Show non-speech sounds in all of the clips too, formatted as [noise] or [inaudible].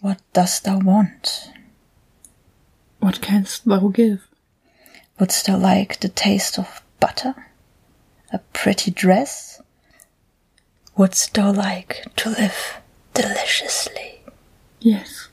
What dost thou want? What canst thou give? Wouldst thou like the taste of butter? A pretty dress? Wouldst thou like to live deliciously? Yes.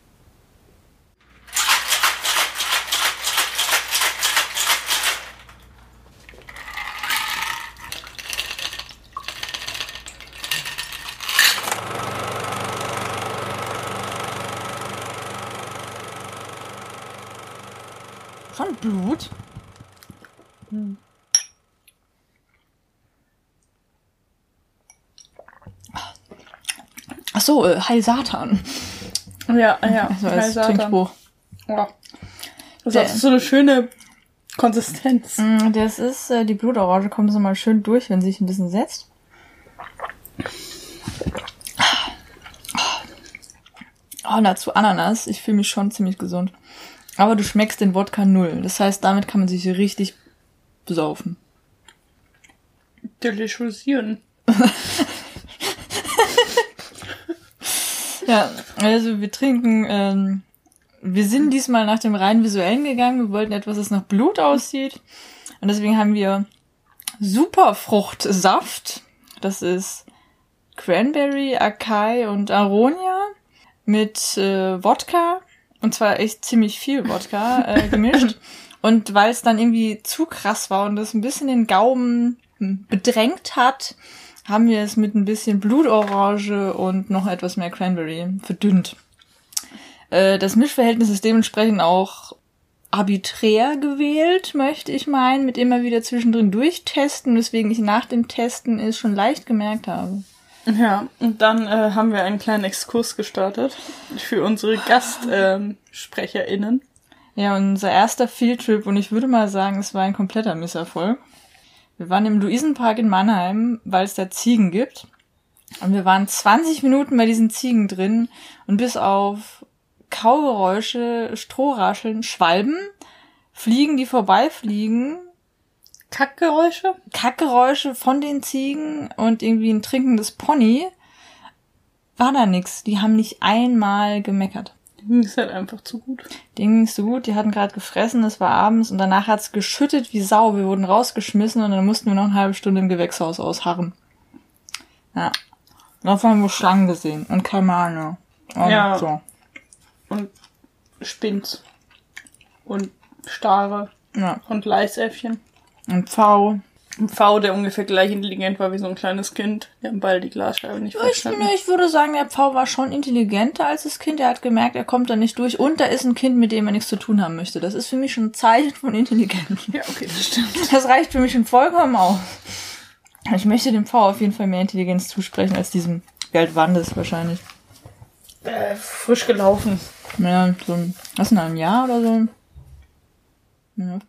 So, äh, Heil Satan. Ja, ja. Also als Heil Satan. Trinkspruch. Ja. Das hat so eine schöne Konsistenz. Mm, Das ist, äh, die Blutorange kommt so mal schön durch, wenn sie sich ein bisschen setzt. Oh, und dazu Ananas. Ich fühle mich schon ziemlich gesund. Aber du schmeckst den Wodka null. Das heißt, damit kann man sich richtig besaufen. Deliciousieren. [laughs] Ja, also wir trinken, ähm, wir sind diesmal nach dem rein visuellen gegangen. Wir wollten etwas, das nach Blut aussieht. Und deswegen haben wir Superfruchtsaft. Das ist Cranberry, Acai und Aronia mit äh, Wodka. Und zwar echt ziemlich viel Wodka äh, [laughs] gemischt. und weil es dann irgendwie zu krass war und das ein bisschen den Gaumen bedrängt hat, haben wir es mit ein bisschen Blutorange und noch etwas mehr Cranberry verdünnt. Äh, das Mischverhältnis ist dementsprechend auch arbiträr gewählt, möchte ich meinen, mit immer wieder zwischendrin durchtesten, weswegen ich nach dem Testen es schon leicht gemerkt habe. Ja, und dann äh, haben wir einen kleinen Exkurs gestartet für unsere GastsprecherInnen. Ähm. Ja, unser erster Fieldtrip und ich würde mal sagen, es war ein kompletter Misserfolg. Wir waren im Luisenpark in Mannheim, weil es da Ziegen gibt. Und wir waren 20 Minuten bei diesen Ziegen drin und bis auf Kaugeräusche, Strohrascheln, Schwalben, Fliegen, die vorbeifliegen, Kackgeräusche? Kackgeräusche von den Ziegen und irgendwie ein trinkendes Pony, war da nix. Die haben nicht einmal gemeckert. Mir ist halt einfach zu gut. Denen ging's so gut, die hatten gerade gefressen, es war abends und danach hat's geschüttet wie Sau. Wir wurden rausgeschmissen und dann mussten wir noch eine halbe Stunde im Gewächshaus ausharren. Ja. Darauf haben wir Schlangen gesehen und Kamane. Und Ja. So. Und Spinns. Und Stare. Ja. Und Leisäffchen. Und Pfau. Ein V, der ungefähr gleich intelligent war wie so ein kleines Kind. Der am Ball die Glasscheibe nicht Ich, verstanden. ne, ich würde sagen, der Pfau war schon intelligenter als das Kind. Er hat gemerkt, er kommt da nicht durch. Und da ist ein Kind, mit dem er nichts zu tun haben möchte. Das ist für mich schon ein Zeichen von Intelligenz. Ja, okay, das stimmt. Das reicht für mich schon vollkommen aus. Ich möchte dem Pfau auf jeden Fall mehr Intelligenz zusprechen als diesem Geld Wandes wahrscheinlich. Äh, frisch gelaufen. Ja, so ein, was in einem Jahr oder so? Ja.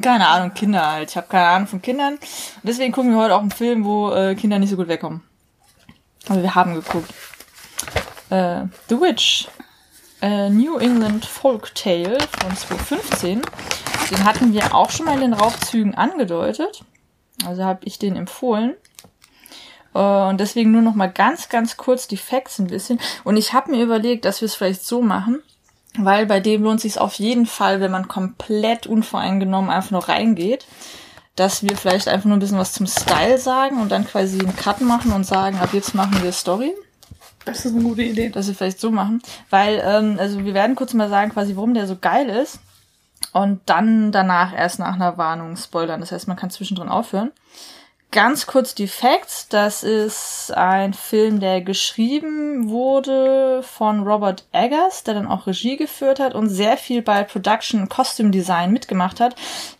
Keine Ahnung, Kinder halt. Ich habe keine Ahnung von Kindern. Deswegen gucken wir heute auch einen Film, wo äh, Kinder nicht so gut wegkommen. Aber wir haben geguckt. Äh, The Witch. Äh, New England Folk Tale von 2015. Den hatten wir auch schon mal in den Raubzügen angedeutet. Also habe ich den empfohlen. Äh, Und deswegen nur noch mal ganz, ganz kurz die Facts ein bisschen. Und ich habe mir überlegt, dass wir es vielleicht so machen, weil bei dem lohnt sich auf jeden Fall, wenn man komplett unvoreingenommen einfach nur reingeht, dass wir vielleicht einfach nur ein bisschen was zum Style sagen und dann quasi einen Cut machen und sagen, ab jetzt machen wir Story. Das ist eine gute Idee. Dass wir vielleicht so machen. Weil, ähm, also wir werden kurz mal sagen, quasi, warum der so geil ist. Und dann danach erst nach einer Warnung spoilern. Das heißt, man kann zwischendrin aufhören. Ganz kurz die Facts. Das ist ein Film, der geschrieben wurde von Robert Eggers, der dann auch Regie geführt hat und sehr viel bei Production und Costume Design mitgemacht hat.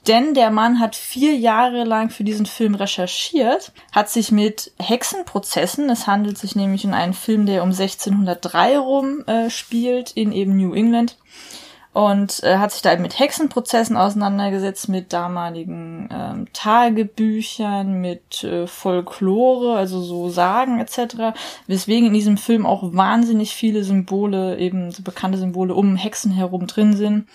Denn der Mann hat vier Jahre lang für diesen Film recherchiert, hat sich mit Hexenprozessen, es handelt sich nämlich um einen Film, der um 1603 rum äh, spielt, in eben New England, und äh, hat sich da eben mit Hexenprozessen auseinandergesetzt, mit damaligen ähm, Tagebüchern, mit äh, Folklore, also so Sagen etc. Weswegen in diesem Film auch wahnsinnig viele Symbole, eben so bekannte Symbole um Hexen herum drin sind.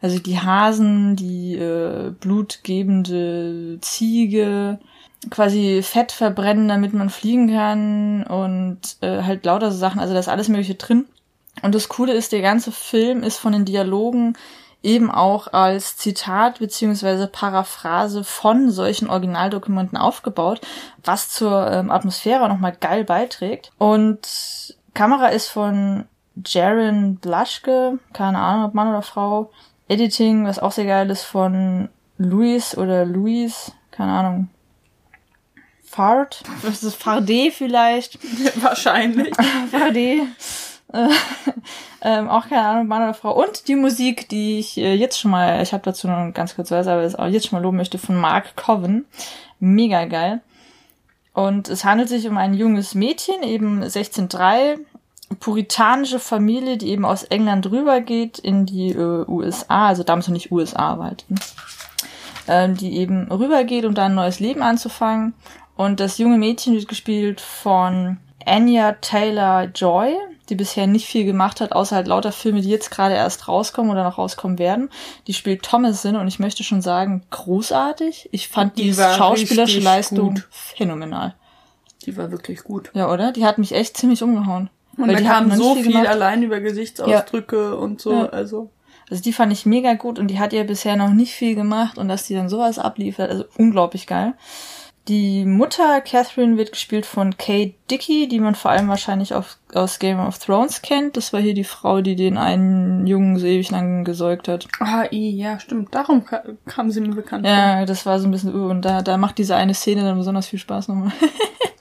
Also die Hasen, die äh, blutgebende Ziege, quasi Fett verbrennen, damit man fliegen kann und äh, halt lauter so Sachen. Also da ist alles Mögliche drin. Und das Coole ist, der ganze Film ist von den Dialogen eben auch als Zitat beziehungsweise Paraphrase von solchen Originaldokumenten aufgebaut, was zur ähm, Atmosphäre nochmal geil beiträgt. Und Kamera ist von Jaron Blaschke, keine Ahnung, ob Mann oder Frau. Editing, was auch sehr geil ist, von Luis oder Luis, keine Ahnung. Fard? Was ist Farde vielleicht? [laughs] Wahrscheinlich. Farde. Äh, [laughs] ähm, auch keine Ahnung, Mann oder Frau. Und die Musik, die ich äh, jetzt schon mal, ich habe dazu noch ganz kurz was, aber das auch jetzt schon mal loben möchte, von Mark Coven. Mega geil. Und es handelt sich um ein junges Mädchen, eben 16.3, puritanische Familie, die eben aus England rübergeht in die äh, USA, also damals noch nicht USA, aber halt, äh, die eben rübergeht, um da ein neues Leben anzufangen. Und das junge Mädchen wird gespielt von Anya Taylor Joy, die bisher nicht viel gemacht hat, außer halt lauter Filme, die jetzt gerade erst rauskommen oder noch rauskommen werden. Die spielt Thomasin und ich möchte schon sagen, großartig. Ich fand die, die schauspielerische Leistung gut. phänomenal. Die war wirklich gut. Ja, oder? Die hat mich echt ziemlich umgehauen. Und da kam so viel, viel allein über Gesichtsausdrücke ja. und so, ja. also. Also die fand ich mega gut und die hat ja bisher noch nicht viel gemacht und dass die dann sowas abliefert, also unglaublich geil. Die Mutter Catherine wird gespielt von Kate Dickey, die man vor allem wahrscheinlich auf, aus Game of Thrones kennt. Das war hier die Frau, die den einen Jungen so ewig lang gesäugt hat. Ah, ja, stimmt. Darum kam sie mir bekannt. Ja, das war so ein bisschen, uh, und da, da macht diese eine Szene dann besonders viel Spaß nochmal. [laughs]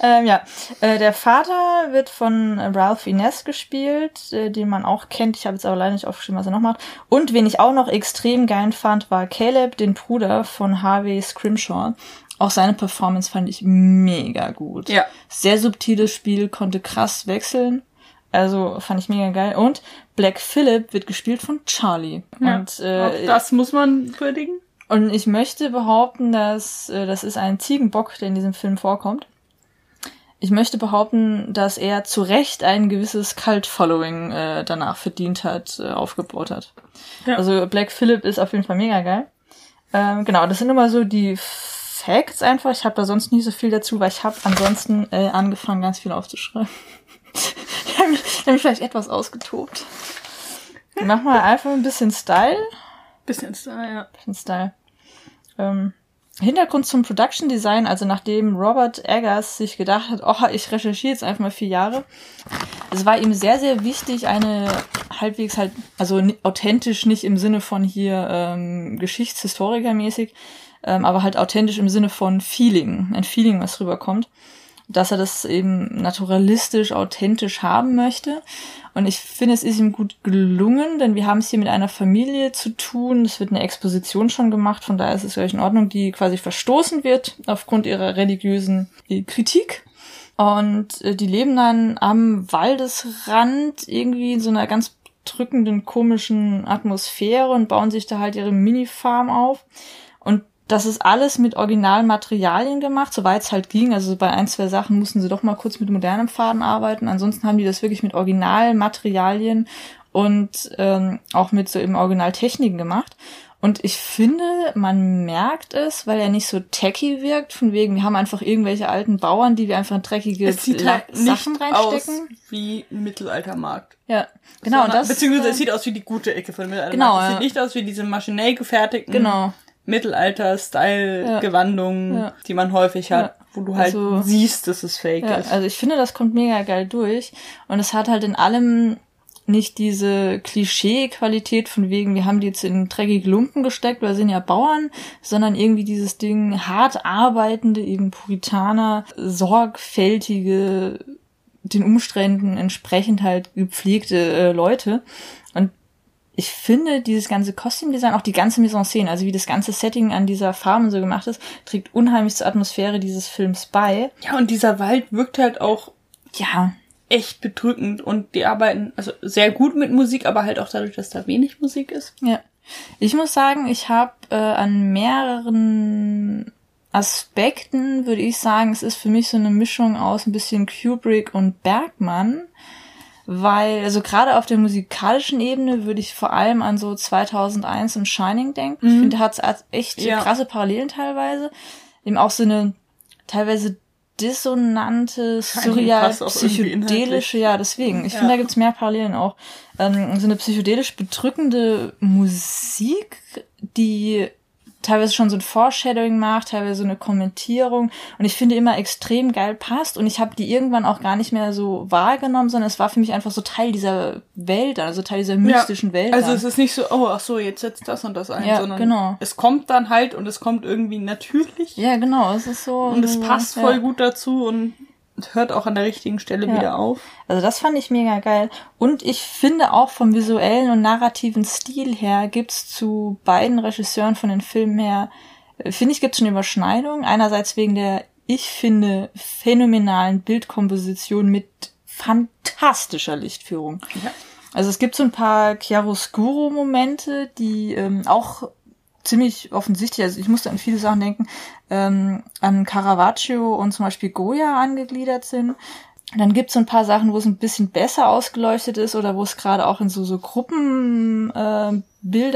ähm, ja, äh, der Vater wird von Ralph Ines gespielt, äh, den man auch kennt. Ich habe jetzt aber leider nicht aufgeschrieben, was er noch macht. Und wen ich auch noch extrem geil fand, war Caleb, den Bruder von Harvey Scrimshaw. Auch seine Performance fand ich mega gut. Ja. Sehr subtiles Spiel, konnte krass wechseln. Also fand ich mega geil. Und Black Phillip wird gespielt von Charlie. Ja, und äh, das muss man würdigen. Und ich möchte behaupten, dass äh, das ist ein Ziegenbock, der in diesem Film vorkommt. Ich möchte behaupten, dass er zu Recht ein gewisses Cult-Following äh, danach verdient hat, äh, aufgebaut hat. Ja. Also Black Phillip ist auf jeden Fall mega geil. Ähm, genau, das sind immer so die Facts einfach. Ich habe da sonst nie so viel dazu, weil ich habe ansonsten äh, angefangen, ganz viel aufzuschreiben. [laughs] ich habe mich, hab mich vielleicht etwas ausgetobt. Mach mal einfach ein bisschen Style. Bisschen Style, ja. Bisschen Style. Ähm, Hintergrund zum Production Design, also nachdem Robert Eggers sich gedacht hat, oh, ich recherchiere jetzt einfach mal vier Jahre. Es war ihm sehr, sehr wichtig, eine halbwegs halt, also authentisch nicht im Sinne von hier ähm, Geschichtshistorikermäßig, ähm, aber halt authentisch im Sinne von Feeling, ein Feeling, was rüberkommt dass er das eben naturalistisch, authentisch haben möchte. Und ich finde, es ist ihm gut gelungen, denn wir haben es hier mit einer Familie zu tun. Es wird eine Exposition schon gemacht, von daher ist es gleich in Ordnung, die quasi verstoßen wird aufgrund ihrer religiösen äh, Kritik. Und äh, die leben dann am Waldesrand irgendwie in so einer ganz drückenden, komischen Atmosphäre und bauen sich da halt ihre Mini-Farm auf. Das ist alles mit Originalmaterialien gemacht, soweit es halt ging. Also bei ein, zwei Sachen mussten sie doch mal kurz mit modernem Faden arbeiten. Ansonsten haben die das wirklich mit Originalmaterialien und ähm, auch mit so eben Originaltechniken gemacht. Und ich finde, man merkt es, weil er nicht so tacky wirkt, von wegen, wir haben einfach irgendwelche alten Bauern, die wir einfach dreckige es sieht halt Sachen nicht reinstecken. Aus wie ein Mittelaltermarkt. Ja, genau. Sondern, das, beziehungsweise es sieht aus wie die gute Ecke von Mittelaltermarkt. Genau, es ja. sieht nicht aus wie diese maschinell gefertigten. Genau Mittelalter-Style-Gewandungen, ja. die man häufig hat, ja. wo du halt also, siehst, dass es fake ja, ist. Also ich finde, das kommt mega geil durch. Und es hat halt in allem nicht diese Klischee-Qualität von wegen, wir haben die jetzt in dreckige Lumpen gesteckt, weil sind ja Bauern, sondern irgendwie dieses Ding hart arbeitende, eben Puritaner, sorgfältige, den Umständen entsprechend halt gepflegte äh, Leute. Und ich finde, dieses ganze Kostümdesign, auch die ganze Mise en Scène, also wie das ganze Setting an dieser Farm und so gemacht ist, trägt unheimlich zur Atmosphäre dieses Films bei. Ja, und dieser Wald wirkt halt auch ja echt bedrückend und die arbeiten also sehr gut mit Musik, aber halt auch dadurch, dass da wenig Musik ist. Ja. Ich muss sagen, ich habe äh, an mehreren Aspekten würde ich sagen, es ist für mich so eine Mischung aus ein bisschen Kubrick und Bergmann weil, also gerade auf der musikalischen Ebene würde ich vor allem an so 2001 und Shining denken. Mhm. Ich finde, hat echt ja. krasse Parallelen teilweise. Eben auch so eine teilweise dissonante, surreal, psychedelische, ja, deswegen. Ich ja. finde, da gibt's mehr Parallelen auch. Ähm, so eine psychedelisch bedrückende Musik, die teilweise schon so ein Foreshadowing macht, teilweise so eine Kommentierung und ich finde immer extrem geil passt und ich habe die irgendwann auch gar nicht mehr so wahrgenommen, sondern es war für mich einfach so Teil dieser Welt, also Teil dieser mystischen ja, Welt. Also es ist nicht so, oh, ach so, jetzt setzt das und das ein, ja, sondern genau. es kommt dann halt und es kommt irgendwie natürlich. Ja, genau, es ist so. Und es passt ja. voll gut dazu und hört auch an der richtigen Stelle ja. wieder auf. Also das fand ich mega geil. Und ich finde auch vom visuellen und narrativen Stil her gibt's zu beiden Regisseuren von den Filmen her, äh, finde ich, gibt's schon Überschneidungen. Einerseits wegen der, ich finde, phänomenalen Bildkomposition mit fantastischer Lichtführung. Ja. Also es gibt so ein paar Chiaroscuro-Momente, die ähm, auch ziemlich offensichtlich, also ich musste an viele Sachen denken, ähm, an Caravaggio und zum Beispiel Goya angegliedert sind. Dann gibt's so ein paar Sachen, wo es ein bisschen besser ausgeleuchtet ist oder wo es gerade auch in so, so Gruppenbilder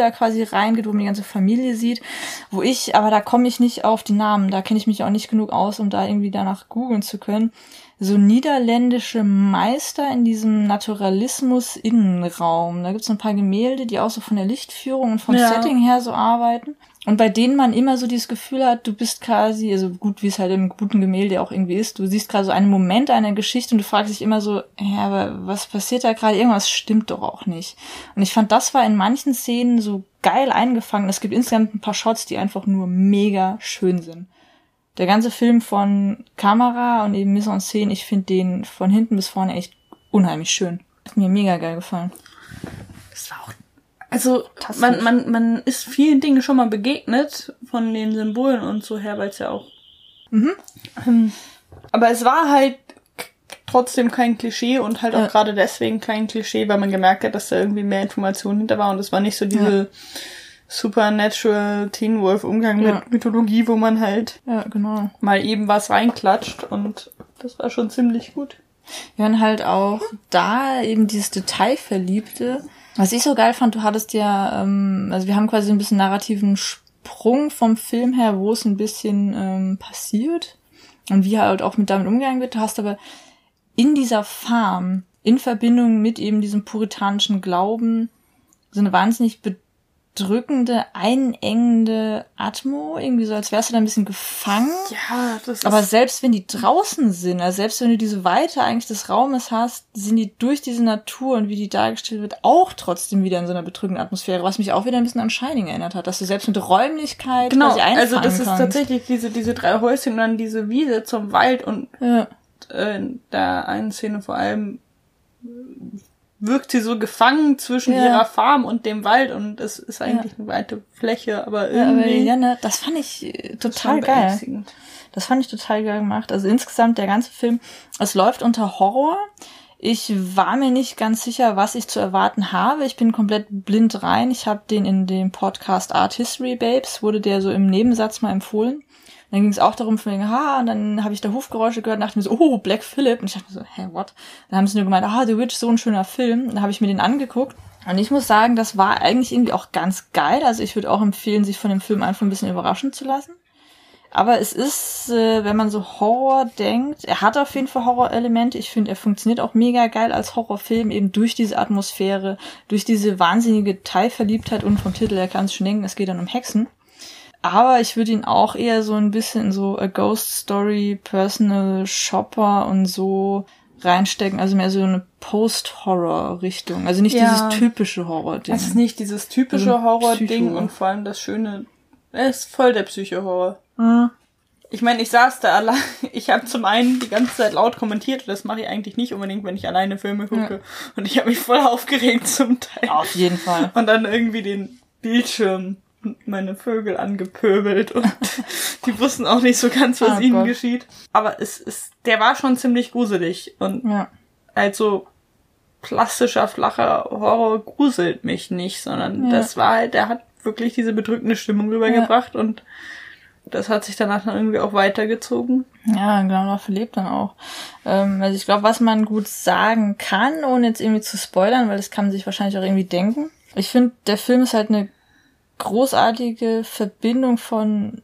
äh, quasi reingeht, wo man die ganze Familie sieht, wo ich, aber da komme ich nicht auf die Namen, da kenne ich mich auch nicht genug aus, um da irgendwie danach googeln zu können so niederländische Meister in diesem Naturalismus-Innenraum. Da gibt's so ein paar Gemälde, die auch so von der Lichtführung und vom ja. Setting her so arbeiten. Und bei denen man immer so dieses Gefühl hat, du bist quasi, also gut, wie es halt im guten Gemälde auch irgendwie ist, du siehst gerade so einen Moment einer Geschichte und du fragst dich immer so, ja, aber was passiert da gerade? Irgendwas stimmt doch auch nicht. Und ich fand, das war in manchen Szenen so geil eingefangen. Es gibt insgesamt ein paar Shots, die einfach nur mega schön sind der ganze Film von Kamera und eben Mise en Scène, ich finde den von hinten bis vorne echt unheimlich schön. Hat mir mega geil gefallen. Das war auch also man, man, man ist vielen Dingen schon mal begegnet von den Symbolen und so her, weil es ja auch. Mhm. Ähm, aber es war halt trotzdem kein Klischee und halt auch ja. gerade deswegen kein Klischee, weil man gemerkt hat, dass da irgendwie mehr Informationen hinter war und es war nicht so diese ja. Supernatural Teen Wolf Umgang ja. mit Mythologie, wo man halt ja, genau. mal eben was reinklatscht und das war schon ziemlich gut. Wir haben halt auch da eben dieses Detailverliebte. Was ich so geil fand, du hattest ja, ähm, also wir haben quasi ein bisschen narrativen Sprung vom Film her, wo es ein bisschen ähm, passiert und wie halt auch mit damit umgegangen wird. Du hast aber in dieser Farm in Verbindung mit eben diesem puritanischen Glauben so eine wahnsinnig drückende, einengende Atmo, irgendwie so, als wärst du da ein bisschen gefangen. Ja, das ist. Aber selbst wenn die draußen sind, also selbst wenn du diese Weite eigentlich des Raumes hast, sind die durch diese Natur und wie die dargestellt wird, auch trotzdem wieder in so einer bedrückenden Atmosphäre, was mich auch wieder ein bisschen an Shining erinnert hat, dass du selbst mit Räumlichkeit genau, quasi also das ist tatsächlich diese, diese drei Häuschen und dann diese Wiese zum Wald und ja. äh, in der einen Szene vor allem wirkt sie so gefangen zwischen ja. ihrer Farm und dem Wald und es ist eigentlich ja. eine weite Fläche, aber irgendwie. Ja, aber ja, ne, das fand ich äh, total geil. Das fand ich total geil gemacht. Also insgesamt der ganze Film, es läuft unter Horror. Ich war mir nicht ganz sicher, was ich zu erwarten habe. Ich bin komplett blind rein. Ich habe den in dem Podcast Art History Babes, wurde der so im Nebensatz mal empfohlen dann ging es auch darum, von wegen, ha, und dann habe ich da Hufgeräusche gehört und dachte mir so, oh, Black Phillip. Und ich dachte mir so, hä, what? Dann haben sie nur gemeint, ah, The Witch, so ein schöner Film. Dann habe ich mir den angeguckt. Und ich muss sagen, das war eigentlich irgendwie auch ganz geil. Also ich würde auch empfehlen, sich von dem Film einfach ein bisschen überraschen zu lassen. Aber es ist, äh, wenn man so Horror denkt, er hat auf jeden Fall Horrorelemente. Ich finde, er funktioniert auch mega geil als Horrorfilm, eben durch diese Atmosphäre, durch diese wahnsinnige Teilverliebtheit und vom Titel her kann es schon denken, es geht dann um Hexen. Aber ich würde ihn auch eher so ein bisschen in so a Ghost Story, Personal Shopper und so reinstecken. Also mehr so eine Post-Horror-Richtung. Also nicht ja, dieses typische Horror-Ding. Es ist nicht dieses typische also Horror-Ding und vor allem das Schöne, er ist voll der Psycho-Horror. Mhm. Ich meine, ich saß da allein. [laughs] Ich habe zum einen die ganze Zeit laut kommentiert. Das mache ich eigentlich nicht unbedingt, wenn ich alleine Filme gucke. Ja. Und ich habe mich voll [laughs] aufgeregt zum Teil. Auf jeden Fall. Und dann irgendwie den Bildschirm meine Vögel angepöbelt und [laughs] die wussten auch nicht so ganz, was oh ihnen Gott. geschieht. Aber es ist, der war schon ziemlich gruselig und ja. also klassischer flacher Horror gruselt mich nicht, sondern ja. das war halt, der hat wirklich diese bedrückende Stimmung rübergebracht ja. und das hat sich danach dann irgendwie auch weitergezogen. Ja, genau, dafür lebt dann auch. Ähm, also ich glaube, was man gut sagen kann, ohne jetzt irgendwie zu spoilern, weil das kann man sich wahrscheinlich auch irgendwie denken. Ich finde, der Film ist halt eine großartige Verbindung von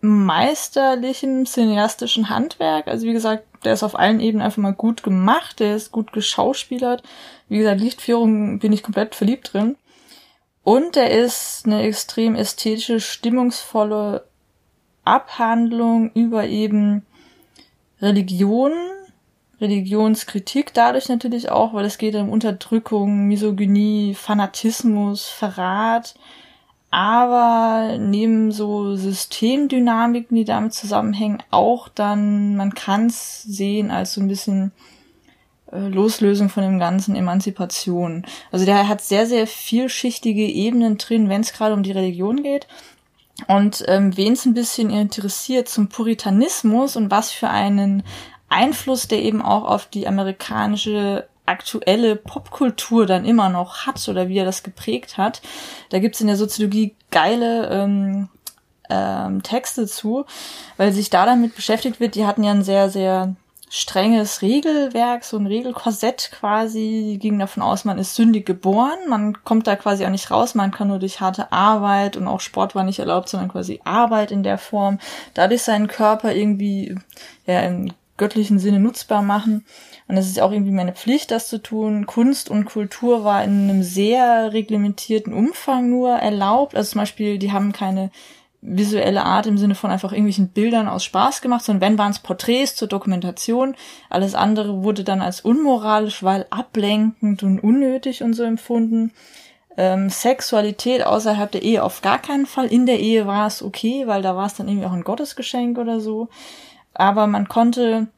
meisterlichem cineastischen Handwerk. Also wie gesagt, der ist auf allen Ebenen einfach mal gut gemacht, der ist gut geschauspielert. Wie gesagt, Lichtführung bin ich komplett verliebt drin. Und er ist eine extrem ästhetische, stimmungsvolle Abhandlung über eben Religion, Religionskritik dadurch natürlich auch, weil es geht um Unterdrückung, Misogynie, Fanatismus, Verrat, aber neben so Systemdynamiken, die damit zusammenhängen, auch dann, man kann es sehen als so ein bisschen äh, Loslösung von dem ganzen Emanzipation. Also der hat sehr, sehr vielschichtige Ebenen drin, wenn es gerade um die Religion geht. Und ähm, wen es ein bisschen interessiert zum Puritanismus und was für einen Einfluss der eben auch auf die amerikanische aktuelle Popkultur dann immer noch hat oder wie er das geprägt hat. Da gibt's in der Soziologie geile ähm, ähm, Texte zu, weil sich da damit beschäftigt wird. Die hatten ja ein sehr, sehr strenges Regelwerk, so ein Regelkorsett quasi. Die gingen davon aus, man ist sündig geboren, man kommt da quasi auch nicht raus, man kann nur durch harte Arbeit und auch Sport war nicht erlaubt, sondern quasi Arbeit in der Form, dadurch seinen Körper irgendwie ja, im göttlichen Sinne nutzbar machen. Und es ist auch irgendwie meine Pflicht, das zu tun. Kunst und Kultur war in einem sehr reglementierten Umfang nur erlaubt. Also zum Beispiel, die haben keine visuelle Art im Sinne von einfach irgendwelchen Bildern aus Spaß gemacht, sondern wenn waren es Porträts zur Dokumentation. Alles andere wurde dann als unmoralisch, weil ablenkend und unnötig und so empfunden. Ähm, Sexualität außerhalb der Ehe auf gar keinen Fall. In der Ehe war es okay, weil da war es dann irgendwie auch ein Gottesgeschenk oder so. Aber man konnte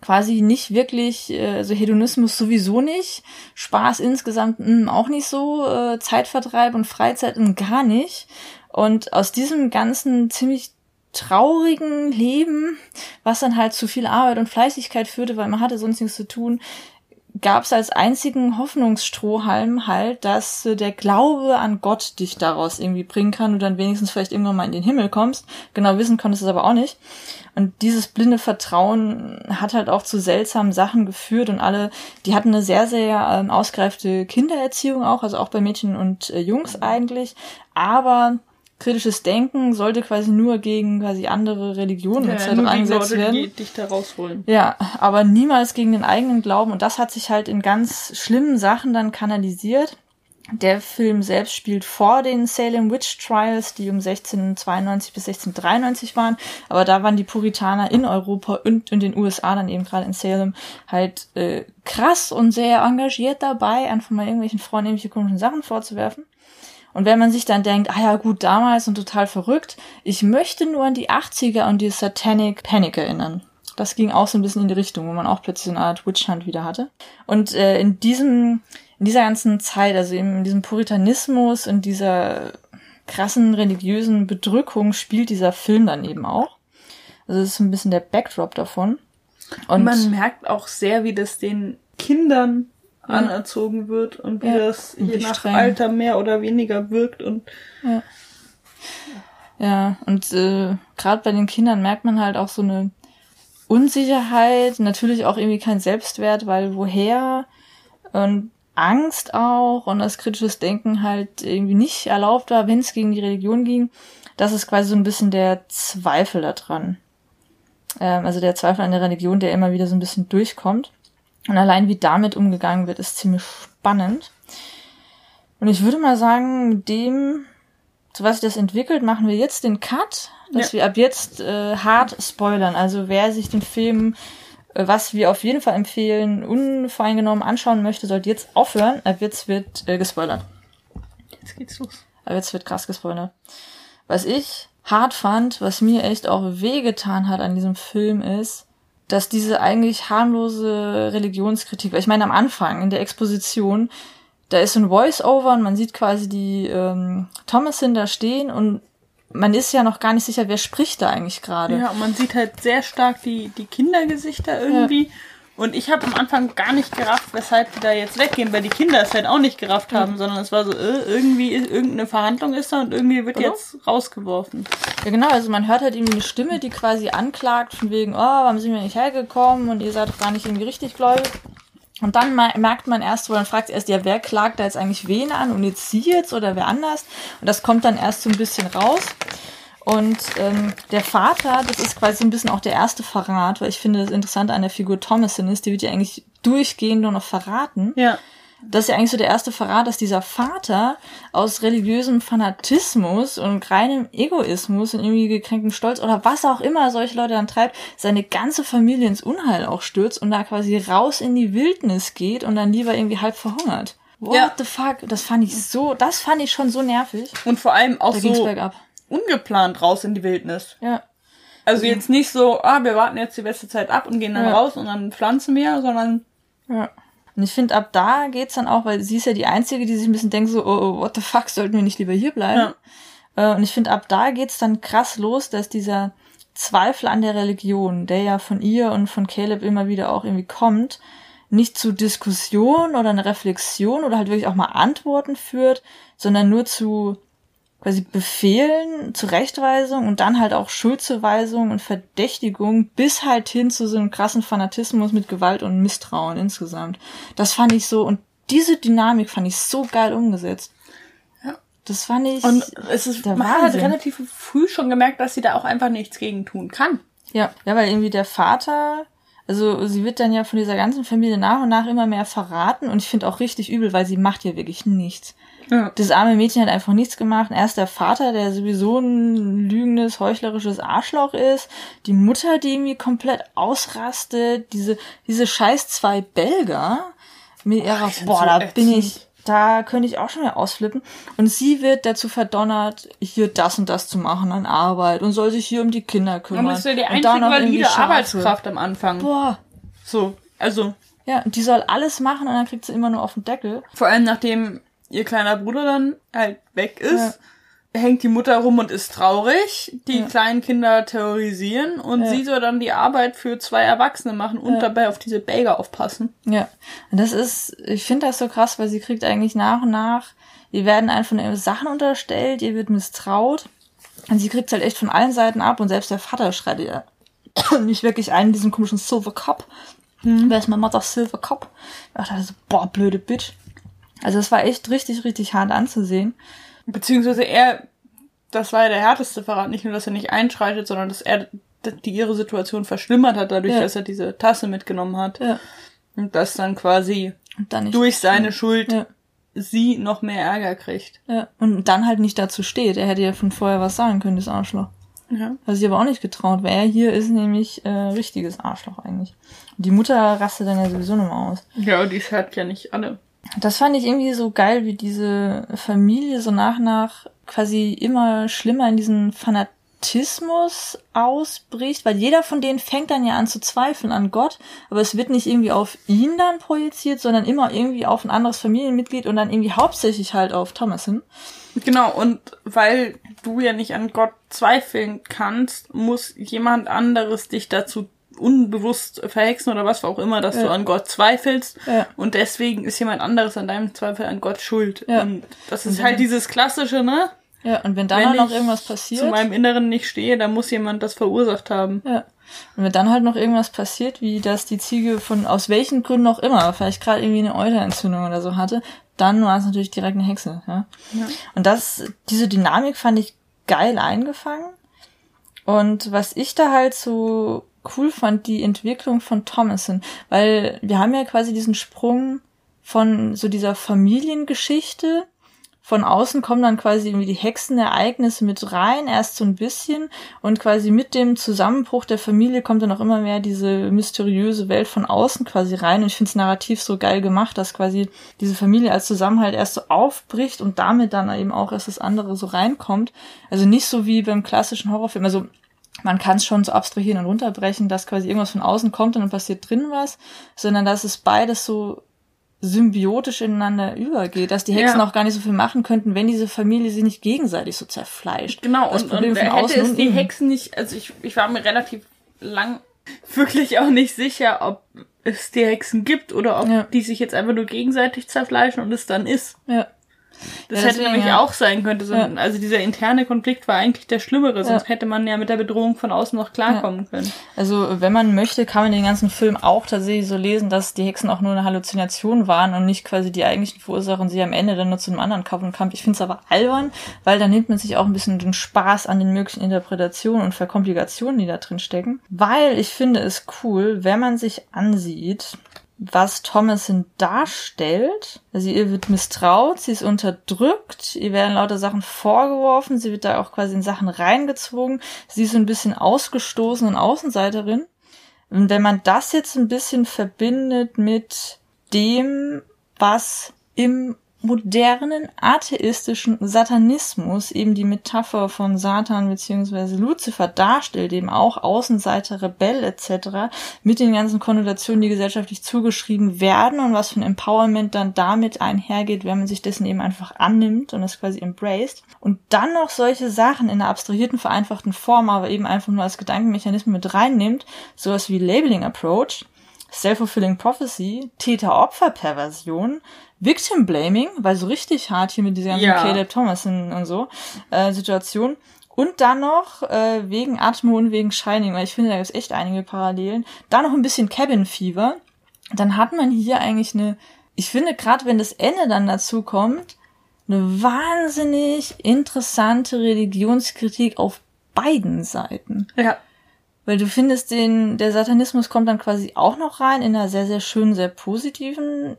quasi nicht wirklich, äh, also Hedonismus sowieso nicht, Spaß insgesamt mh, hm, auch nicht so, äh, Zeitvertreib und Freizeit mh, hm, gar nicht. Und aus diesem ganzen ziemlich traurigen Leben, was dann halt zu viel Arbeit und Fleißigkeit führte, weil man hatte sonst nichts zu tun, gab es als einzigen Hoffnungsstrohhalm halt, dass äh, der Glaube an Gott dich daraus irgendwie bringen kann und dann wenigstens vielleicht irgendwann mal in den Himmel kommst. Genau wissen konntest du es aber auch nicht. Und dieses blinde Vertrauen hat halt auch zu seltsamen Sachen geführt und alle, die hatten eine sehr, sehr ähm, ausgereifte Kindererziehung auch, also auch bei Mädchen und äh, Jungs eigentlich. Aber kritisches Denken sollte quasi nur gegen quasi andere Religionen ja, etc. eingesetzt werden. Die dich da rausholen. Ja, aber niemals gegen den eigenen Glauben. Und das hat sich halt in ganz schlimmen Sachen dann kanalisiert. Der Film selbst spielt vor den Salem Witch Trials, die um 1692 bis 1693 waren. Aber da waren die Puritaner in Europa und in den USA, dann eben gerade in Salem, halt äh, krass und sehr engagiert dabei, einfach mal irgendwelchen Frauen irgendwelche komischen Sachen vorzuwerfen. Und wenn man sich dann denkt, ah ja gut, damals und total verrückt, ich möchte nur an die 80er und die Satanic Panic erinnern. Das ging auch so ein bisschen in die Richtung, wo man auch plötzlich eine Art Witch Hunt wieder hatte. Und äh, in diesem, in dieser ganzen Zeit, also in diesem Puritanismus und dieser krassen religiösen Bedrückung spielt dieser Film dann eben auch. Also das ist ein bisschen der Backdrop davon. Und man merkt auch sehr, wie das den Kindern anerzogen wird und wie ja. das je nach streng. Alter mehr oder weniger wirkt und ja, ja und äh, gerade bei den Kindern merkt man halt auch so eine Unsicherheit, natürlich auch irgendwie kein Selbstwert, weil woher und Angst auch und das kritisches Denken halt irgendwie nicht erlaubt war, wenn es gegen die Religion ging. Das ist quasi so ein bisschen der Zweifel daran. Ähm, also der Zweifel an der Religion, der immer wieder so ein bisschen durchkommt. Und allein wie damit umgegangen wird, ist ziemlich spannend. Und ich würde mal sagen, mit dem, zu was sich das entwickelt, machen wir jetzt den Cut, dass ja. wir ab jetzt äh, hart spoilern. Also wer sich den Film, äh, was wir auf jeden Fall empfehlen, unvoreingenommen anschauen möchte, sollte jetzt aufhören. Ab jetzt wird äh, gespoilert. Jetzt geht's los. Ab jetzt wird krass gespoilert. Was ich hart fand, was mir echt auch wehgetan hat an diesem Film ist, dass diese eigentlich harmlose Religionskritik, weil ich meine am Anfang in der Exposition, da ist so ein Voice-Over und man sieht quasi die ähm, Thomasin da stehen und man ist ja noch gar nicht sicher, wer spricht da eigentlich gerade. Ja, und man sieht halt sehr stark die, die Kindergesichter irgendwie. Ja. Und ich habe am Anfang gar nicht gerafft, weshalb die da jetzt weggehen, weil die Kinder es halt auch nicht gerafft haben, mhm. sondern es war so, äh, irgendwie irgendeine Verhandlung ist da und irgendwie wird genau. jetzt rausgeworfen. Ja, genau, also man hört halt irgendwie eine Stimme, die quasi anklagt, von wegen, oh, warum sind wir nicht hergekommen und ihr seid doch gar nicht irgendwie richtig gläubig. Und dann merkt man erst, wo dann fragt erst, ja, wer klagt da jetzt eigentlich wen an und jetzt sie jetzt oder wer anders? Und das kommt dann erst so ein bisschen raus. Und ähm, der Vater, das ist quasi ein bisschen auch der erste Verrat, weil ich finde, das Interessante an der Figur Thomasin ist, die wird ja eigentlich durchgehend nur noch verraten. Ja. Das ist ja eigentlich so der erste Verrat, dass dieser Vater aus religiösem Fanatismus und reinem Egoismus und irgendwie gekränktem Stolz oder was auch immer solche Leute dann treibt, seine ganze Familie ins Unheil auch stürzt und da quasi raus in die Wildnis geht und dann lieber irgendwie halb verhungert. What ja. the fuck? Das fand ich so, das fand ich schon so nervig. Und vor allem auch da so ungeplant raus in die Wildnis. Ja. Also jetzt nicht so, ah, wir warten jetzt die beste Zeit ab und gehen dann ja. raus und dann pflanzen wir, sondern. Ja. Und ich finde, ab da geht's dann auch, weil sie ist ja die Einzige, die sich ein bisschen denkt so, oh, oh what the fuck, sollten wir nicht lieber hier bleiben? Ja. Äh, und ich finde, ab da geht's dann krass los, dass dieser Zweifel an der Religion, der ja von ihr und von Caleb immer wieder auch irgendwie kommt, nicht zu Diskussion oder eine Reflexion oder halt wirklich auch mal Antworten führt, sondern nur zu quasi Befehlen, Zurechtweisung und dann halt auch Schuldzuweisung und Verdächtigung bis halt hin zu so einem krassen Fanatismus mit Gewalt und Misstrauen insgesamt. Das fand ich so und diese Dynamik fand ich so geil umgesetzt. Ja. Das fand ich. Und es ist, man Wahnsinn. hat relativ früh schon gemerkt, dass sie da auch einfach nichts gegen tun kann. Ja, ja, weil irgendwie der Vater, also sie wird dann ja von dieser ganzen Familie nach und nach immer mehr verraten und ich finde auch richtig übel, weil sie macht ja wirklich nichts. Ja. Das arme Mädchen hat einfach nichts gemacht. Erst der Vater, der sowieso ein lügendes, heuchlerisches Arschloch ist. Die Mutter, die irgendwie komplett ausrastet. Diese, diese scheiß zwei Belger mit ihrer, boah, boah da bin ich, da könnte ich auch schon mehr ausflippen. Und sie wird dazu verdonnert, hier das und das zu machen an Arbeit und soll sich hier um die Kinder kümmern. Dann bist du die einzige valide Arbeitskraft am Anfang. Boah. So, also. Ja, und die soll alles machen und dann kriegt sie immer nur auf den Deckel. Vor allem nachdem ihr kleiner Bruder dann halt weg ist, ja. hängt die Mutter rum und ist traurig. Die ja. kleinen Kinder terrorisieren und ja. sie soll dann die Arbeit für zwei Erwachsene machen und dabei auf diese Belger aufpassen. Ja, und das ist, ich finde das so krass, weil sie kriegt eigentlich nach und nach, ihr werden einfach Sachen unterstellt, ihr wird misstraut. Und sie kriegt halt echt von allen Seiten ab und selbst der Vater schreit ihr [coughs] nicht wirklich einen diesen komischen Silver Cup. Hm. Wer ist mein Mutter Silver Cup? Ich dachte so, boah, blöde Bitch. Also es war echt richtig, richtig hart anzusehen. Beziehungsweise er, das war ja der härteste Verrat, nicht nur, dass er nicht einschreitet, sondern dass er die ihre Situation verschlimmert hat, dadurch, ja. dass er diese Tasse mitgenommen hat. Ja. Und dass dann quasi dann durch seine Schuld ja. sie noch mehr Ärger kriegt. Ja. Und dann halt nicht dazu steht. Er hätte ja von vorher was sagen können, das Arschloch. Ja. Was ich aber auch nicht getraut, weil er hier ist nämlich äh, richtiges Arschloch eigentlich. Die Mutter rastet dann ja sowieso nochmal aus. Ja, die hört ja nicht alle. Das fand ich irgendwie so geil, wie diese Familie so nach nach quasi immer schlimmer in diesen Fanatismus ausbricht, weil jeder von denen fängt dann ja an zu zweifeln an Gott, aber es wird nicht irgendwie auf ihn dann projiziert, sondern immer irgendwie auf ein anderes Familienmitglied und dann irgendwie hauptsächlich halt auf Thomas hin. Genau, und weil du ja nicht an Gott zweifeln kannst, muss jemand anderes dich dazu unbewusst verhexen oder was auch immer, dass ja. du an Gott zweifelst ja. und deswegen ist jemand anderes an deinem Zweifel an Gott schuld. Ja. Und das ist halt dieses klassische, ne? Ja, und wenn dann wenn noch irgendwas passiert. zu meinem Inneren nicht stehe, dann muss jemand das verursacht haben. Ja. Und wenn dann halt noch irgendwas passiert, wie dass die Ziege von aus welchen Gründen auch immer, vielleicht gerade irgendwie eine Euterentzündung oder so hatte, dann war es natürlich direkt eine Hexe. Ja? ja. Und das, diese Dynamik fand ich geil eingefangen. Und was ich da halt so cool fand, die Entwicklung von Thomason, weil wir haben ja quasi diesen Sprung von so dieser Familiengeschichte. Von außen kommen dann quasi irgendwie die Hexenereignisse mit rein, erst so ein bisschen und quasi mit dem Zusammenbruch der Familie kommt dann auch immer mehr diese mysteriöse Welt von außen quasi rein und ich finde es narrativ so geil gemacht, dass quasi diese Familie als Zusammenhalt erst so aufbricht und damit dann eben auch erst das andere so reinkommt. Also nicht so wie beim klassischen Horrorfilm, also man kann es schon so abstrahieren und runterbrechen, dass quasi irgendwas von außen kommt und dann passiert drin was, sondern dass es beides so symbiotisch ineinander übergeht, dass die Hexen ja. auch gar nicht so viel machen könnten, wenn diese Familie sie nicht gegenseitig so zerfleischt. Genau, das und, Problem und von hätte außen es die Hexen nicht, also ich, ich war mir relativ lang wirklich auch nicht sicher, ob es die Hexen gibt oder ob ja. die sich jetzt einfach nur gegenseitig zerfleischen und es dann ist. Ja. Das ja, hätte nämlich ja. auch sein können. So, ja. Also dieser interne Konflikt war eigentlich der schlimmere, sonst hätte man ja mit der Bedrohung von außen noch klarkommen können. Also wenn man möchte, kann man den ganzen Film auch tatsächlich so lesen, dass die Hexen auch nur eine Halluzination waren und nicht quasi die eigentlichen Verursacher und sie am Ende dann nur zu einem anderen kaufen Kampf. Ich finde es aber albern, weil da nimmt man sich auch ein bisschen den Spaß an den möglichen Interpretationen und Verkomplikationen, die da drin stecken. Weil ich finde es cool, wenn man sich ansieht, was Thomasin darstellt. Also ihr wird misstraut, sie ist unterdrückt, ihr werden lauter Sachen vorgeworfen, sie wird da auch quasi in Sachen reingezogen, sie ist so ein bisschen ausgestoßen und Außenseiterin. Und wenn man das jetzt ein bisschen verbindet mit dem, was im modernen atheistischen Satanismus eben die Metapher von Satan beziehungsweise Luzifer darstellt, eben auch Außenseiter, Rebell etc. mit den ganzen Konnotationen, die gesellschaftlich zugeschrieben werden und was für ein Empowerment dann damit einhergeht, wenn man sich dessen eben einfach annimmt und es quasi embraced. Und dann noch solche Sachen in einer abstrahierten, vereinfachten Form, aber eben einfach nur als Gedankenmechanismus mit reinnimmt, sowas wie Labeling Approach, Self-Fulfilling Prophecy, Täter-Opfer-Perversion, Victim Blaming, weil so richtig hart hier mit dieser ganzen ja. Caleb Thomas und so äh, Situation. Und dann noch äh, wegen Atmo und wegen Shining, weil ich finde, da gibt es echt einige Parallelen. Dann noch ein bisschen Cabin Fever. Dann hat man hier eigentlich eine, ich finde, gerade wenn das Ende dann dazu kommt, eine wahnsinnig interessante Religionskritik auf beiden Seiten. Ja. Weil du findest den, der Satanismus kommt dann quasi auch noch rein in einer sehr, sehr schönen, sehr positiven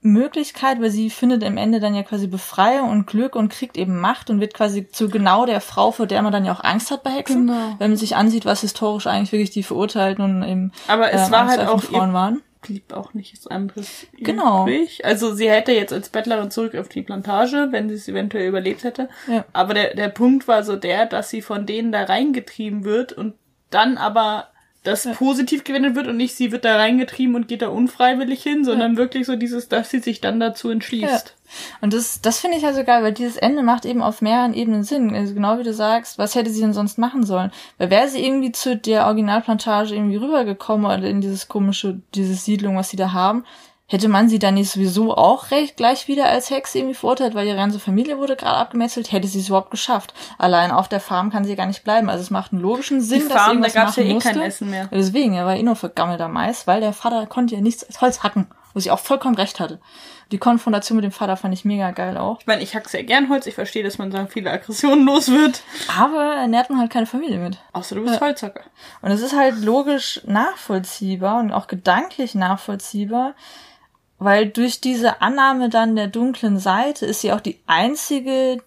Möglichkeit, weil sie findet am Ende dann ja quasi Befreiung und Glück und kriegt eben Macht und wird quasi zu genau der Frau, vor der man dann ja auch Angst hat bei Hexen, genau. wenn man sich ansieht, was historisch eigentlich wirklich die Verurteilten und eben Aber es äh, war halt auch Frauen waren. Blieb auch nichts anderes genau. übrig. Also sie hätte jetzt als Bettlerin zurück auf die Plantage, wenn sie es eventuell überlebt hätte. Ja. Aber der, der Punkt war so der, dass sie von denen da reingetrieben wird und dann aber das ja. positiv gewendet wird und nicht sie wird da reingetrieben und geht da unfreiwillig hin, sondern ja. wirklich so dieses, dass sie sich dann dazu entschließt. Ja. Und das, das finde ich also geil, weil dieses Ende macht eben auf mehreren Ebenen Sinn. Also genau wie du sagst, was hätte sie denn sonst machen sollen? Weil wäre sie irgendwie zu der Originalplantage irgendwie rübergekommen oder in dieses komische, diese Siedlung, was sie da haben, Hätte man sie dann nicht sowieso auch recht gleich wieder als Hexe irgendwie verurteilt, weil ihre ganze Familie wurde gerade abgemetzelt, hätte sie es überhaupt geschafft. Allein auf der Farm kann sie gar nicht bleiben. Also es macht einen logischen Sinn, Die dass Farm, da gab's ja eh musste. kein Essen mehr. Deswegen, er war eh nur vergammelter Mais, weil der Vater konnte ja nichts als Holz hacken, wo sie auch vollkommen recht hatte. Die Konfrontation mit dem Vater fand ich mega geil auch. Ich meine, ich hack sehr gern Holz, ich verstehe, dass man da viele Aggressionen los wird. Aber er nährt man halt keine Familie mit. Außer du bist ja. Holzhacker. Und es ist halt logisch nachvollziehbar und auch gedanklich nachvollziehbar, weil durch diese Annahme dann der dunklen Seite ist sie auch die einzige,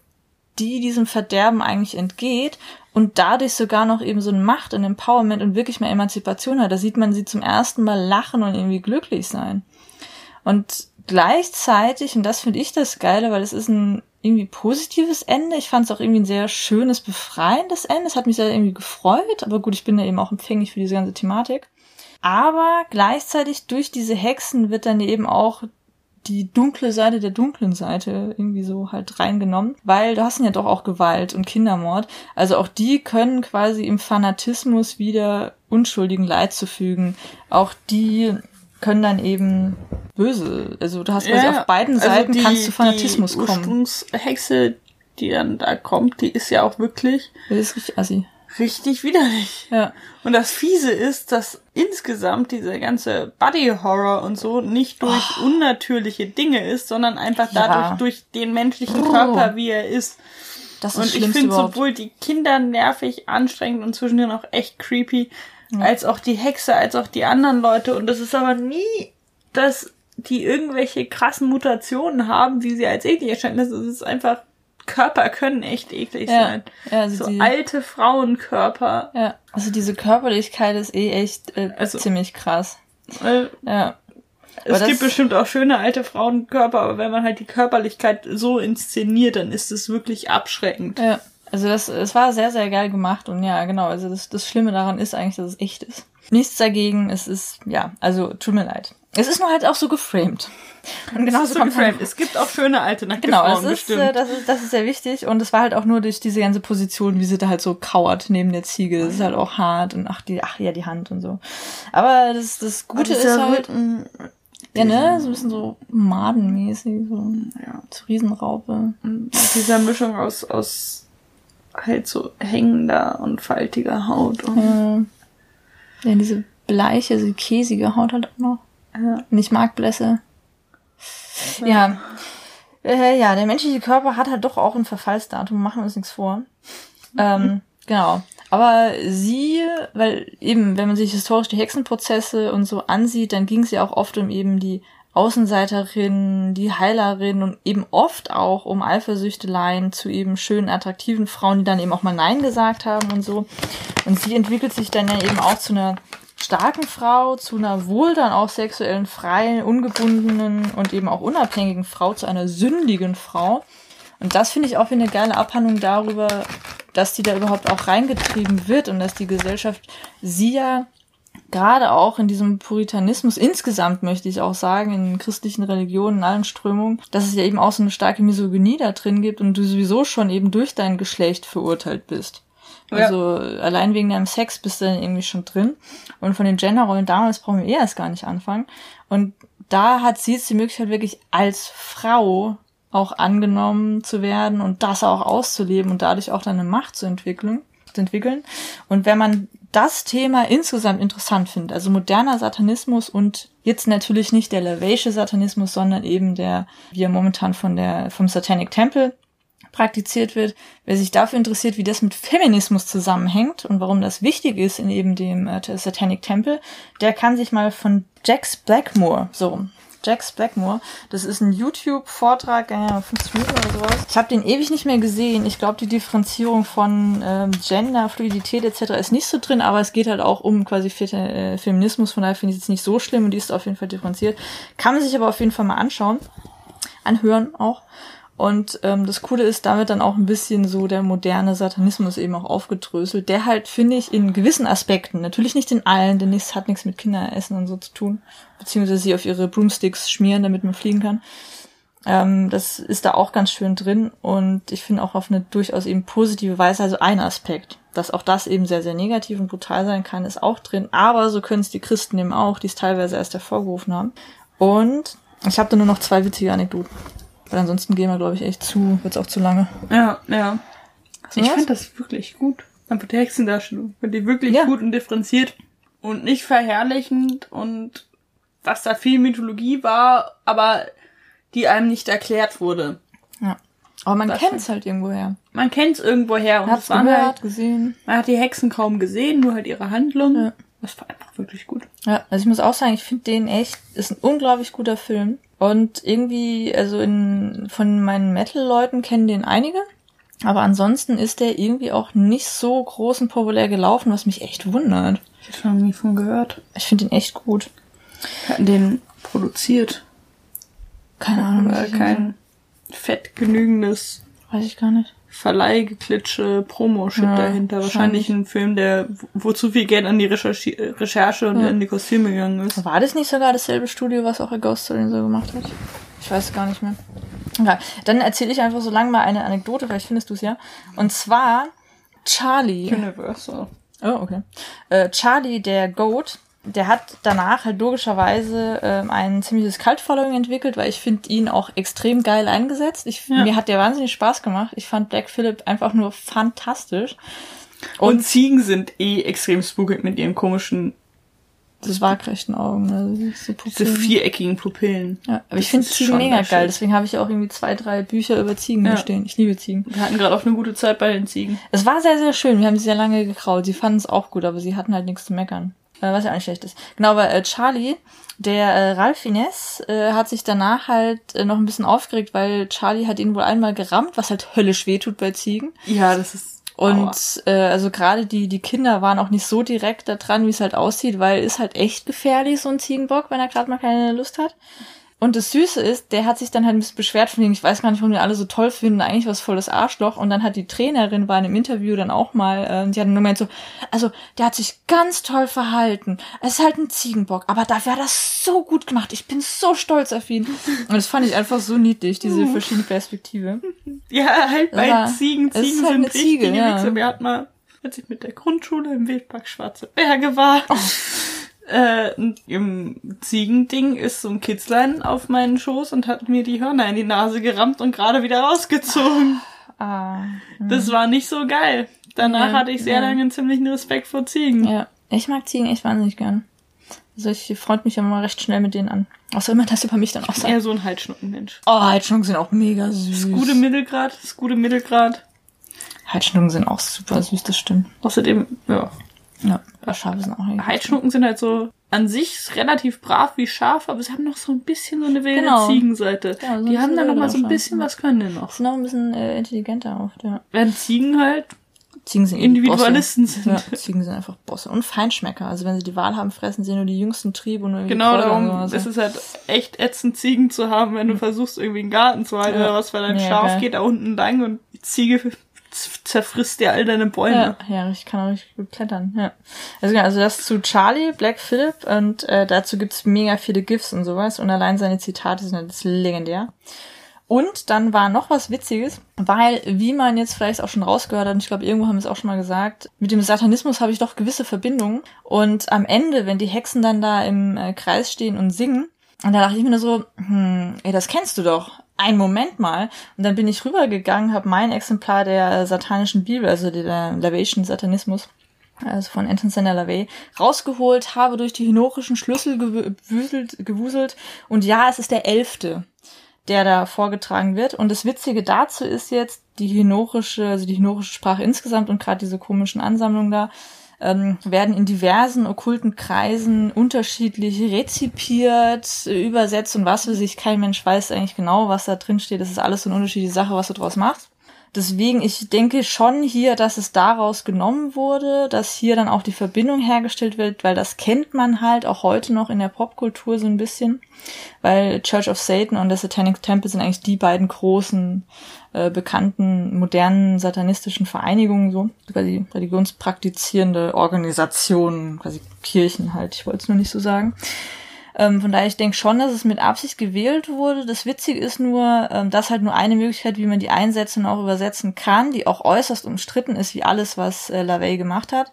die diesem Verderben eigentlich entgeht und dadurch sogar noch eben so ein Macht und Empowerment und wirklich mehr Emanzipation hat. Da sieht man sie zum ersten Mal lachen und irgendwie glücklich sein. Und gleichzeitig, und das finde ich das Geile, weil es ist ein irgendwie positives Ende. Ich fand es auch irgendwie ein sehr schönes, befreiendes Ende. Es hat mich sehr irgendwie gefreut, aber gut, ich bin ja eben auch empfänglich für diese ganze Thematik. Aber gleichzeitig durch diese Hexen wird dann eben auch die dunkle Seite der dunklen Seite irgendwie so halt reingenommen, weil du hast ja doch auch Gewalt und Kindermord. Also auch die können quasi im Fanatismus wieder Unschuldigen Leid zufügen. Auch die können dann eben böse. Also du hast quasi ja, auf beiden also Seiten die, kannst du Fanatismus die kommen. Die Ursprungshexe, die dann da kommt, die ist ja auch wirklich. Die ist richtig assi richtig widerlich. Ja. Und das Fiese ist, dass insgesamt diese ganze Body Horror und so nicht durch oh. unnatürliche Dinge ist, sondern einfach ja. dadurch durch den menschlichen oh. Körper, wie er ist. Das ist und ich finde sowohl die Kinder nervig, anstrengend und zwischendurch auch echt creepy, ja. als auch die Hexe, als auch die anderen Leute. Und das ist aber nie, dass die irgendwelche krassen Mutationen haben, wie sie als eklig erscheinen. Das ist einfach Körper können echt eklig ja. sein. Ja, also so die, alte Frauenkörper. Ja, also diese Körperlichkeit ist eh echt äh, also, ziemlich krass. Äh, ja. Es gibt bestimmt auch schöne alte Frauenkörper, aber wenn man halt die Körperlichkeit so inszeniert, dann ist es wirklich abschreckend. Ja. Also das, es war sehr, sehr geil gemacht und ja, genau, also das, das Schlimme daran ist eigentlich, dass es echt ist. Nichts dagegen, es ist, ja, also tut mir leid. Es ist nur halt auch so geframed. Und genau so geframed. Halt, es gibt auch schöne alte nackte genau, Frauen, das ist, äh, das ist, das ist sehr wichtig und es war halt auch nur durch diese ganze Position, wie sie da halt so kauert neben der Ziege. Das ist halt auch hart und ach die, ach ja die Hand und so. Aber das, das Gute ist halt. Rücken, Ja, ne? So ein bisschen so madenmäßig, so ja. zu Riesenraupe. Und dieser Mischung aus, aus halt so hängender und faltiger Haut. Und ja. Ja, diese bleiche, so käsige Haut halt auch noch. Ja. Und ich mag Blässe. Ja. ja. Äh, ja, der menschliche Körper hat halt doch auch ein Verfallsdatum, machen wir uns nichts vor. ähm, [laughs] genau. Aber sie, weil eben, wenn man sich historisch die Hexenprozesse und so ansieht, dann ging es ja auch oft um eben die Außenseiterin, die Heilerin und eben oft auch um Eifersüchteleien zu eben schönen, attraktiven Frauen, die dann eben auch mal Nein gesagt haben und so. Und sie entwickelt sich dann ja eben auch zu einer starken Frau, zu einer wohl dann auch sexuellen, freien, ungebundenen und eben auch unabhängigen Frau, zu einer sündigen Frau. Und das finde ich auch wie eine geile Abhandlung darüber, dass die da überhaupt auch reingetrieben wird und dass die Gesellschaft sie ja gerade auch in diesem Puritanismus insgesamt möchte ich auch sagen, in christlichen Religionen, in allen Strömungen, dass es ja eben auch so eine starke Misogynie da drin gibt und du sowieso schon eben durch dein Geschlecht verurteilt bist. Also ja. allein wegen deinem Sex bist du dann irgendwie schon drin. Und von den Genderrollen damals brauchen wir eh erst gar nicht anfangen. Und da hat sie jetzt die Möglichkeit, wirklich als Frau auch angenommen zu werden und das auch auszuleben und dadurch auch deine Macht zu entwickeln. Zu entwickeln. Und wenn man das Thema insgesamt interessant findet, also moderner Satanismus und jetzt natürlich nicht der Lavaische Satanismus, sondern eben der, wie er momentan von der, vom Satanic Temple praktiziert wird. Wer sich dafür interessiert, wie das mit Feminismus zusammenhängt und warum das wichtig ist in eben dem äh, Satanic Temple, der kann sich mal von Jax Blackmore, so, Jax Blackmore. Das ist ein YouTube-Vortrag, äh, 50 Minuten oder sowas. Ich habe den ewig nicht mehr gesehen. Ich glaube, die Differenzierung von ähm, Gender, Fluidität etc. ist nicht so drin, aber es geht halt auch um quasi äh, Feminismus. Von daher finde ich es jetzt nicht so schlimm und die ist auf jeden Fall differenziert. Kann man sich aber auf jeden Fall mal anschauen. Anhören auch. Und ähm, das Coole ist, damit dann auch ein bisschen so der moderne Satanismus eben auch aufgedröselt, der halt, finde ich, in gewissen Aspekten, natürlich nicht in allen, denn nichts hat nichts mit Kinderessen und so zu tun, beziehungsweise sie auf ihre Broomsticks schmieren, damit man fliegen kann. Ähm, das ist da auch ganz schön drin und ich finde auch auf eine durchaus eben positive Weise, also ein Aspekt, dass auch das eben sehr, sehr negativ und brutal sein kann, ist auch drin, aber so können es die Christen eben auch, die es teilweise erst hervorgerufen haben. Und ich habe da nur noch zwei witzige Anekdoten. Weil ansonsten gehen wir, glaube ich, echt zu, wird's auch zu lange. Ja, ja. ich finde das wirklich gut. Einfach die Hexendarstellung. Finde die wirklich ja. gut und differenziert und nicht verherrlichend und dass da viel Mythologie war, aber die einem nicht erklärt wurde. Ja. Aber man kennt es halt irgendwoher. Man kennt es irgendwoher und es waren gehört, halt, gesehen. Man hat die Hexen kaum gesehen, nur halt ihre Handlung. Ja. Das war einfach wirklich gut. Ja, also ich muss auch sagen, ich finde den echt, ist ein unglaublich guter Film. Und irgendwie, also in, von meinen Metal-Leuten kennen den einige. Aber ansonsten ist der irgendwie auch nicht so groß und populär gelaufen, was mich echt wundert. Ich habe schon nie von gehört. Ich finde ihn echt gut. Hatten den produziert? Keine Ahnung. Oder kein fett genügendes. Weiß ich gar nicht. Verleihgeklitsche, Promo-Shit ja, dahinter. Wahrscheinlich ein Film, der, wo zu viel Geld an die Recherche, Recherche und ja. in die Kostüme gegangen ist. War das nicht sogar dasselbe Studio, was auch A Ghost Story so gemacht hat? Ich weiß es gar nicht mehr. Okay. Dann erzähle ich einfach so lange mal eine Anekdote, vielleicht findest du es ja. Und zwar Charlie. Universal. Oh, okay. Äh, Charlie, der Goat, der hat danach halt logischerweise ähm, ein ziemliches Cult-Following entwickelt, weil ich finde ihn auch extrem geil eingesetzt. Ich, ja. Mir hat der wahnsinnig Spaß gemacht. Ich fand Black Phillip einfach nur fantastisch. Und, und Ziegen sind eh extrem spookig mit ihren komischen das waagrechten Augen, also diese, diese viereckigen Pupillen. Ja, aber ich finde Ziegen mega geil, deswegen habe ich auch irgendwie zwei, drei Bücher über Ziegen ja. stehen. Ich liebe Ziegen. Wir hatten gerade auch eine gute Zeit bei den Ziegen. Es war sehr, sehr schön. Wir haben sie sehr lange gekrault. Sie fanden es auch gut, aber sie hatten halt nichts zu meckern. Äh, was ja auch nicht schlecht ist. Genau, weil äh, Charlie, der äh, Ralph Fiennes, äh, hat sich danach halt äh, noch ein bisschen aufgeregt, weil Charlie hat ihn wohl einmal gerammt, was halt höllisch wehtut bei Ziegen. Ja, das ist. Und äh, also gerade die die Kinder waren auch nicht so direkt da dran, wie es halt aussieht, weil ist halt echt gefährlich so ein Ziegenbock, wenn er gerade mal keine Lust hat. Und das Süße ist, der hat sich dann halt ein bisschen beschwert von denen, ich weiß gar nicht, warum die alle so toll finden, eigentlich was voll das Arschloch. Und dann hat die Trainerin, war in einem Interview dann auch mal, äh, die hat nur gemeint so, also der hat sich ganz toll verhalten. Es ist halt ein Ziegenbock, aber dafür hat er das so gut gemacht. Ich bin so stolz auf ihn. Und das fand ich einfach so niedlich, diese verschiedene Perspektive. [laughs] Ja, halt bei aber Ziegen, Ziegen halt sind Ziege, richtige ja. Wichser. Wir hatten mal, als ich mit der Grundschule im Wildpark Schwarze Berge war. Oh [laughs] äh, im Ziegending ist so ein Kitzlein auf meinen Schoß und hat mir die Hörner in die Nase gerammt und gerade wieder rausgezogen. Ah, das hm. war nicht so geil. Danach ja, hatte ich sehr ja. lange einen ziemlichen Respekt vor Ziegen. Ja, ich mag Ziegen echt wahnsinnig gern. Also ich freut mich immer recht schnell mit denen an. Außer immer das über mich dann auch sagt. Eher so ein Halsschnuppenmensch. Oh, Halsschnucken sind auch mega süß. Das gute Mittelgrad, das gute Mittelgrad. Halsschnucken sind auch super süß, das stimmt. Außerdem, ja. Ja, Schafe sind auch irgendwie. Halsschnucken sind halt so an sich relativ brav wie Schaf, aber sie haben noch so ein bisschen so eine wilde genau. Ziegenseite. Ja, so die haben dann noch mal so ein bisschen was können die noch. Sind noch ein bisschen äh, intelligenter oft, ja. Während Ziegen halt Ziegen sind Individualisten sind. Ja, Ziegen sind einfach Bosse und Feinschmecker. Also wenn sie die Wahl haben, fressen sie nur die jüngsten Triebe und nur Genau, darum ist es halt echt ätzend, Ziegen zu haben, wenn du versuchst, irgendwie einen Garten zu halten ja. oder was, weil dein ja, Schaf geil. geht da unten lang und die Ziege zerfrisst dir all deine Bäume. Ja, ja ich kann auch richtig gut klettern. Ja. Also, genau, also das zu Charlie, Black Phillip und äh, dazu gibt's mega viele GIFs und sowas und allein seine Zitate sind halt legendär. Und dann war noch was Witziges, weil, wie man jetzt vielleicht auch schon rausgehört hat, und ich glaube, irgendwo haben wir es auch schon mal gesagt, mit dem Satanismus habe ich doch gewisse Verbindungen. Und am Ende, wenn die Hexen dann da im äh, Kreis stehen und singen, und da dachte ich mir nur so, hm, ey, das kennst du doch. Ein Moment mal. Und dann bin ich rübergegangen, habe mein Exemplar der satanischen Bibel, also der Lavation Satanismus, also von Anton Sander LaVey, rausgeholt, habe durch die hinorischen Schlüssel gewuselt, gewuselt und ja, es ist der elfte der da vorgetragen wird. Und das Witzige dazu ist jetzt die hinorische, also die hinorische Sprache insgesamt und gerade diese komischen Ansammlungen da, ähm, werden in diversen okkulten Kreisen unterschiedlich rezipiert, übersetzt und was weiß ich. Kein Mensch weiß eigentlich genau, was da drin steht. Das ist alles so eine unterschiedliche Sache, was du draus machst. Deswegen, ich denke schon hier, dass es daraus genommen wurde, dass hier dann auch die Verbindung hergestellt wird, weil das kennt man halt auch heute noch in der Popkultur so ein bisschen, weil Church of Satan und der Satanic Temple sind eigentlich die beiden großen äh, bekannten modernen satanistischen Vereinigungen, so quasi religionspraktizierende Organisationen, quasi Kirchen halt, ich wollte es nur nicht so sagen. Ähm, von daher, ich denke schon, dass es mit Absicht gewählt wurde. Das Witzige ist nur, ähm, dass halt nur eine Möglichkeit, wie man die einsetzen und auch übersetzen kann, die auch äußerst umstritten ist, wie alles, was äh, LaVey gemacht hat.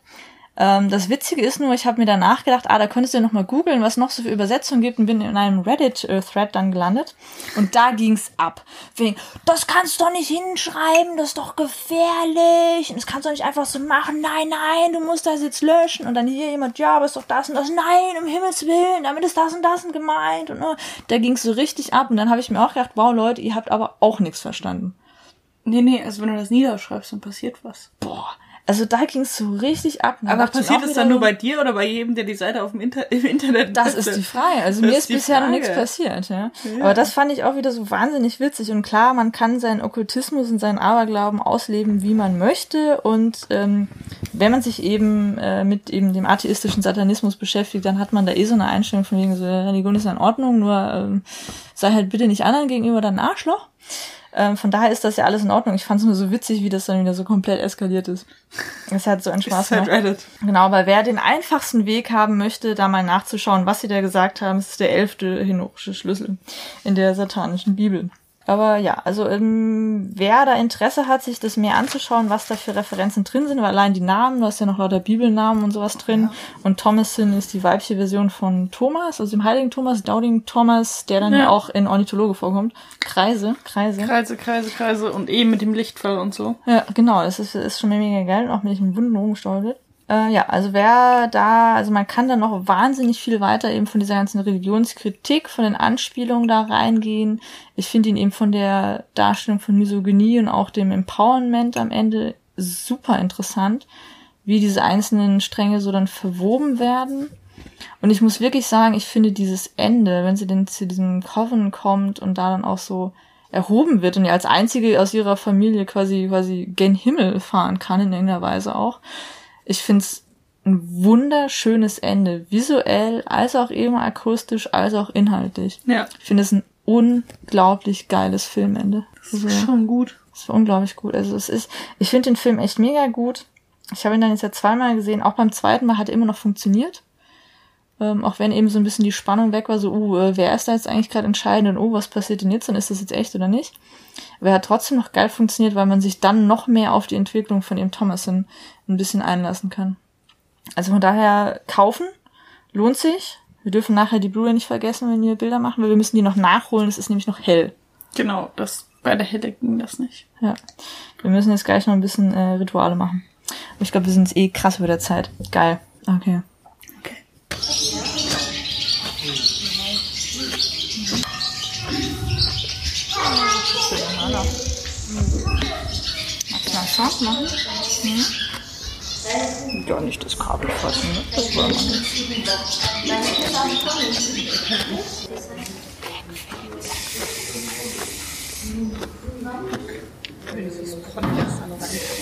Ähm, das Witzige ist nur, ich habe mir danach gedacht, ah, da könntest du ja noch mal googeln, was noch so für Übersetzungen gibt und bin in einem Reddit-Thread dann gelandet und da ging's ab. Wegen, das kannst du doch nicht hinschreiben, das ist doch gefährlich und das kannst du doch nicht einfach so machen. Nein, nein, du musst das jetzt löschen und dann hier jemand, ja, aber ist doch das und das. Nein, um Himmels Willen, damit ist das und das gemeint und uh, da ging's so richtig ab und dann habe ich mir auch gedacht, wow, Leute, ihr habt aber auch nichts verstanden. Nee, nee, also wenn du das niederschreibst, dann passiert was. Boah, also da ging es so richtig ab. Aber passiert es dann nur bei dir oder bei jedem, der die Seite auf dem Inter im Internet Das ist die Frage. Also das mir ist, bisher noch nichts passiert. Ja? ja? Aber das fand ich auch wieder so wahnsinnig witzig. Und klar, man kann seinen Okkultismus und seinen Aberglauben ausleben, wie man möchte. Und ähm, wenn man sich eben äh, mit eben dem atheistischen Satanismus beschäftigt, dann hat man da eh so eine Einstellung von wegen so, Religion ist in Ordnung, nur ähm, sei halt bitte nicht anderen gegenüber dein Arschloch. Ähm, von daher ist das ja alles in Ordnung. Ich fand es nur so witzig, wie das dann wieder so komplett eskaliert ist. Es hat so einen Spaß halt gemacht. Reddit. Genau, aber wer den einfachsten Weg haben möchte, da mal nachzuschauen, was sie da gesagt haben, ist der elfte henorische Schlüssel in der satanischen Bibel. Aber ja, also ähm, wer da Interesse hat, sich das mehr anzuschauen, was da für Referenzen drin sind, weil allein die Namen, du hast ja noch lauter Bibelnamen und sowas drin. Ja. Und Thomasin ist die weibliche Version von Thomas, also dem heiligen Thomas, Doubting Thomas, der dann ja, ja auch in Ornithologe vorkommt. Kreise, Kreise. Kreise, Kreise, Kreise und eben mit dem Lichtfall und so. Ja, genau, das ist, ist schon mega geil, auch mit dem Wunden rumgesteuert wird. Äh, ja, also wer da, also man kann da noch wahnsinnig viel weiter eben von dieser ganzen Religionskritik, von den Anspielungen da reingehen. Ich finde ihn eben von der Darstellung von Misogynie und auch dem Empowerment am Ende super interessant, wie diese einzelnen Stränge so dann verwoben werden. Und ich muss wirklich sagen, ich finde dieses Ende, wenn sie denn zu diesem Coven kommt und da dann auch so erhoben wird und ja als einzige aus ihrer Familie quasi quasi gen Himmel fahren kann in irgendeiner Weise auch, ich finde es ein wunderschönes Ende, visuell, als auch eben akustisch, als auch inhaltlich. Ja. Ich finde es ein unglaublich geiles Filmende. Das ist also, schon gut. Das ist unglaublich gut. Also es ist, ich finde den Film echt mega gut. Ich habe ihn dann jetzt ja zweimal gesehen. Auch beim zweiten Mal hat er immer noch funktioniert. Ähm, auch wenn eben so ein bisschen die Spannung weg war, so, uh, äh, wer ist da jetzt eigentlich gerade entscheidend und oh, uh, was passiert denn jetzt und ist das jetzt echt oder nicht? Aber er hat trotzdem noch geil funktioniert, weil man sich dann noch mehr auf die Entwicklung von eben Thomason ein bisschen einlassen kann. Also von daher kaufen, lohnt sich. Wir dürfen nachher die Blue nicht vergessen, wenn wir Bilder machen, weil wir müssen die noch nachholen, es ist nämlich noch hell. Genau, das bei der Helle ging das nicht. Ja. Wir müssen jetzt gleich noch ein bisschen äh, Rituale machen. Ich glaube, wir sind jetzt eh krass über der Zeit. Geil. Okay. Scharf machen? Hm? Ja, nicht das Kabel fassen, ne? das wollen wir nicht. Dieses Pott ist